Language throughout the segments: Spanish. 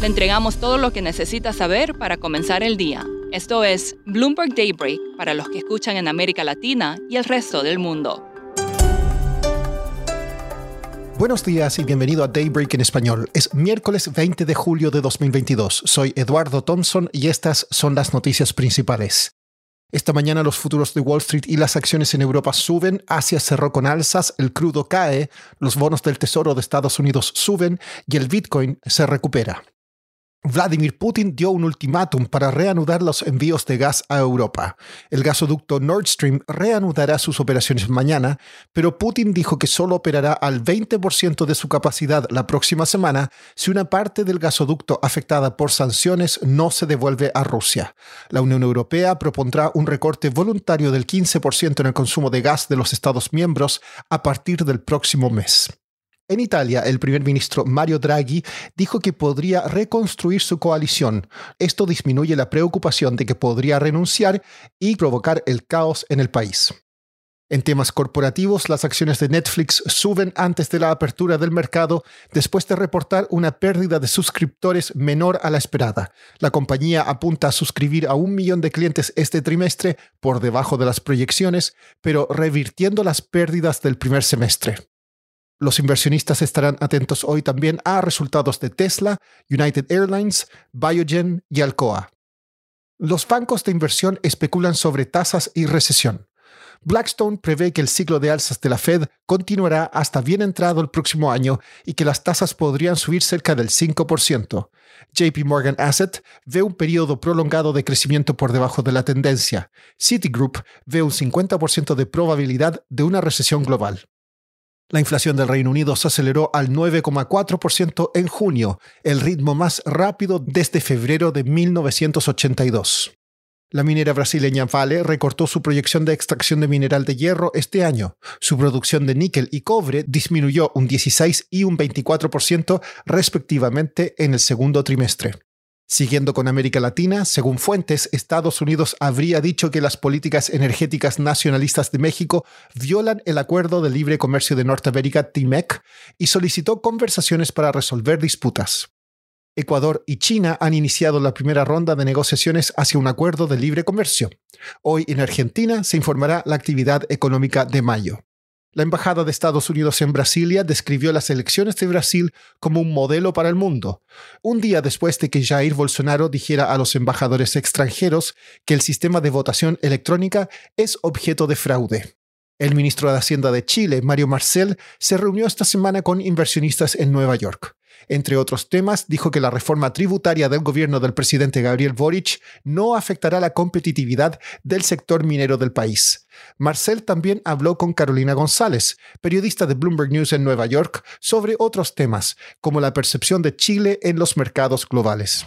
Le entregamos todo lo que necesita saber para comenzar el día. Esto es Bloomberg Daybreak para los que escuchan en América Latina y el resto del mundo. Buenos días y bienvenido a Daybreak en español. Es miércoles 20 de julio de 2022. Soy Eduardo Thompson y estas son las noticias principales. Esta mañana los futuros de Wall Street y las acciones en Europa suben, Asia cerró con alzas, el crudo cae, los bonos del Tesoro de Estados Unidos suben y el Bitcoin se recupera. Vladimir Putin dio un ultimátum para reanudar los envíos de gas a Europa. El gasoducto Nord Stream reanudará sus operaciones mañana, pero Putin dijo que solo operará al 20% de su capacidad la próxima semana si una parte del gasoducto afectada por sanciones no se devuelve a Rusia. La Unión Europea propondrá un recorte voluntario del 15% en el consumo de gas de los Estados miembros a partir del próximo mes. En Italia, el primer ministro Mario Draghi dijo que podría reconstruir su coalición. Esto disminuye la preocupación de que podría renunciar y provocar el caos en el país. En temas corporativos, las acciones de Netflix suben antes de la apertura del mercado después de reportar una pérdida de suscriptores menor a la esperada. La compañía apunta a suscribir a un millón de clientes este trimestre por debajo de las proyecciones, pero revirtiendo las pérdidas del primer semestre. Los inversionistas estarán atentos hoy también a resultados de Tesla, United Airlines, Biogen y Alcoa. Los bancos de inversión especulan sobre tasas y recesión. Blackstone prevé que el ciclo de alzas de la Fed continuará hasta bien entrado el próximo año y que las tasas podrían subir cerca del 5%. JP Morgan Asset ve un periodo prolongado de crecimiento por debajo de la tendencia. Citigroup ve un 50% de probabilidad de una recesión global. La inflación del Reino Unido se aceleró al 9,4% en junio, el ritmo más rápido desde febrero de 1982. La minera brasileña Vale recortó su proyección de extracción de mineral de hierro este año. Su producción de níquel y cobre disminuyó un 16 y un 24% respectivamente en el segundo trimestre. Siguiendo con América Latina, según fuentes, Estados Unidos habría dicho que las políticas energéticas nacionalistas de México violan el Acuerdo de Libre Comercio de Norteamérica, TIMEC, y solicitó conversaciones para resolver disputas. Ecuador y China han iniciado la primera ronda de negociaciones hacia un acuerdo de libre comercio. Hoy en Argentina se informará la actividad económica de mayo. La Embajada de Estados Unidos en Brasilia describió las elecciones de Brasil como un modelo para el mundo, un día después de que Jair Bolsonaro dijera a los embajadores extranjeros que el sistema de votación electrónica es objeto de fraude. El ministro de Hacienda de Chile, Mario Marcel, se reunió esta semana con inversionistas en Nueva York. Entre otros temas, dijo que la reforma tributaria del gobierno del presidente Gabriel Boric no afectará la competitividad del sector minero del país. Marcel también habló con Carolina González, periodista de Bloomberg News en Nueva York, sobre otros temas, como la percepción de Chile en los mercados globales.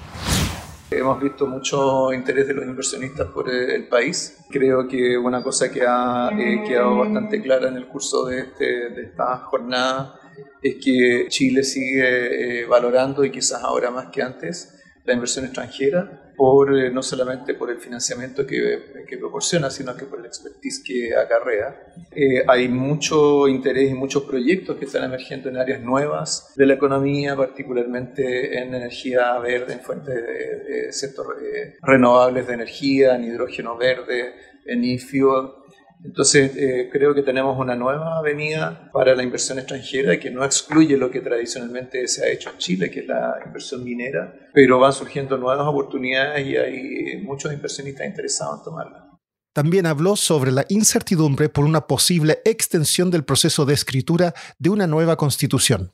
Hemos visto mucho interés de los inversionistas por eh, el país. Creo que una cosa que ha eh, quedado bastante clara en el curso de, este, de esta jornada es que Chile sigue eh, valorando y quizás ahora más que antes la inversión extranjera, por, eh, no solamente por el financiamiento que, proporciona, sino que por el expertise que acarrea. Eh, hay mucho interés y muchos proyectos que están emergiendo en áreas nuevas de la economía, particularmente en energía verde, en fuentes de, de sector renovables de energía, en hidrógeno verde, en e-fuel. Entonces, eh, creo que tenemos una nueva avenida para la inversión extranjera que no excluye lo que tradicionalmente se ha hecho en Chile, que es la inversión minera, pero van surgiendo nuevas oportunidades y hay muchos inversionistas interesados en tomarlas. También habló sobre la incertidumbre por una posible extensión del proceso de escritura de una nueva constitución.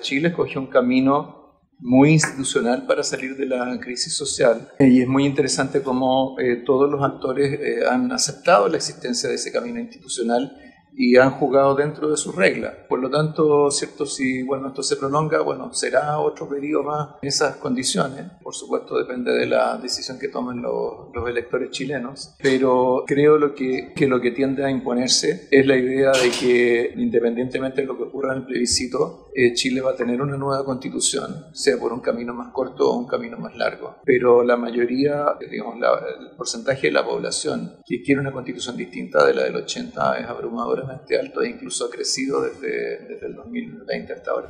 Chile escogió un camino muy institucional para salir de la crisis social y es muy interesante cómo eh, todos los actores eh, han aceptado la existencia de ese camino institucional y han jugado dentro de sus reglas. Por lo tanto, cierto, si bueno, esto se prolonga, bueno, será otro periodo más en esas condiciones. Por supuesto, depende de la decisión que tomen los, los electores chilenos, pero creo lo que, que lo que tiende a imponerse es la idea de que independientemente de lo que ocurra en el plebiscito, eh, Chile va a tener una nueva constitución, sea por un camino más corto o un camino más largo. Pero la mayoría, digamos, el porcentaje de la población que quiere una constitución distinta de la del 80 es abrumadoramente alto e incluso ha crecido desde, desde el 2020 hasta ahora.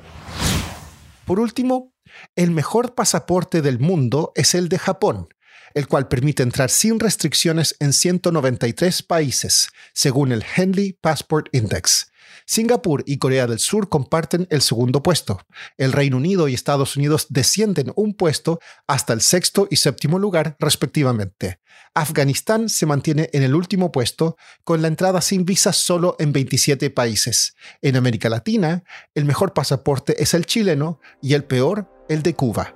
Por último, el mejor pasaporte del mundo es el de Japón, el cual permite entrar sin restricciones en 193 países, según el Henley Passport Index. Singapur y Corea del Sur comparten el segundo puesto. El Reino Unido y Estados Unidos descienden un puesto hasta el sexto y séptimo lugar, respectivamente. Afganistán se mantiene en el último puesto, con la entrada sin visa solo en 27 países. En América Latina, el mejor pasaporte es el chileno y el peor, el de Cuba.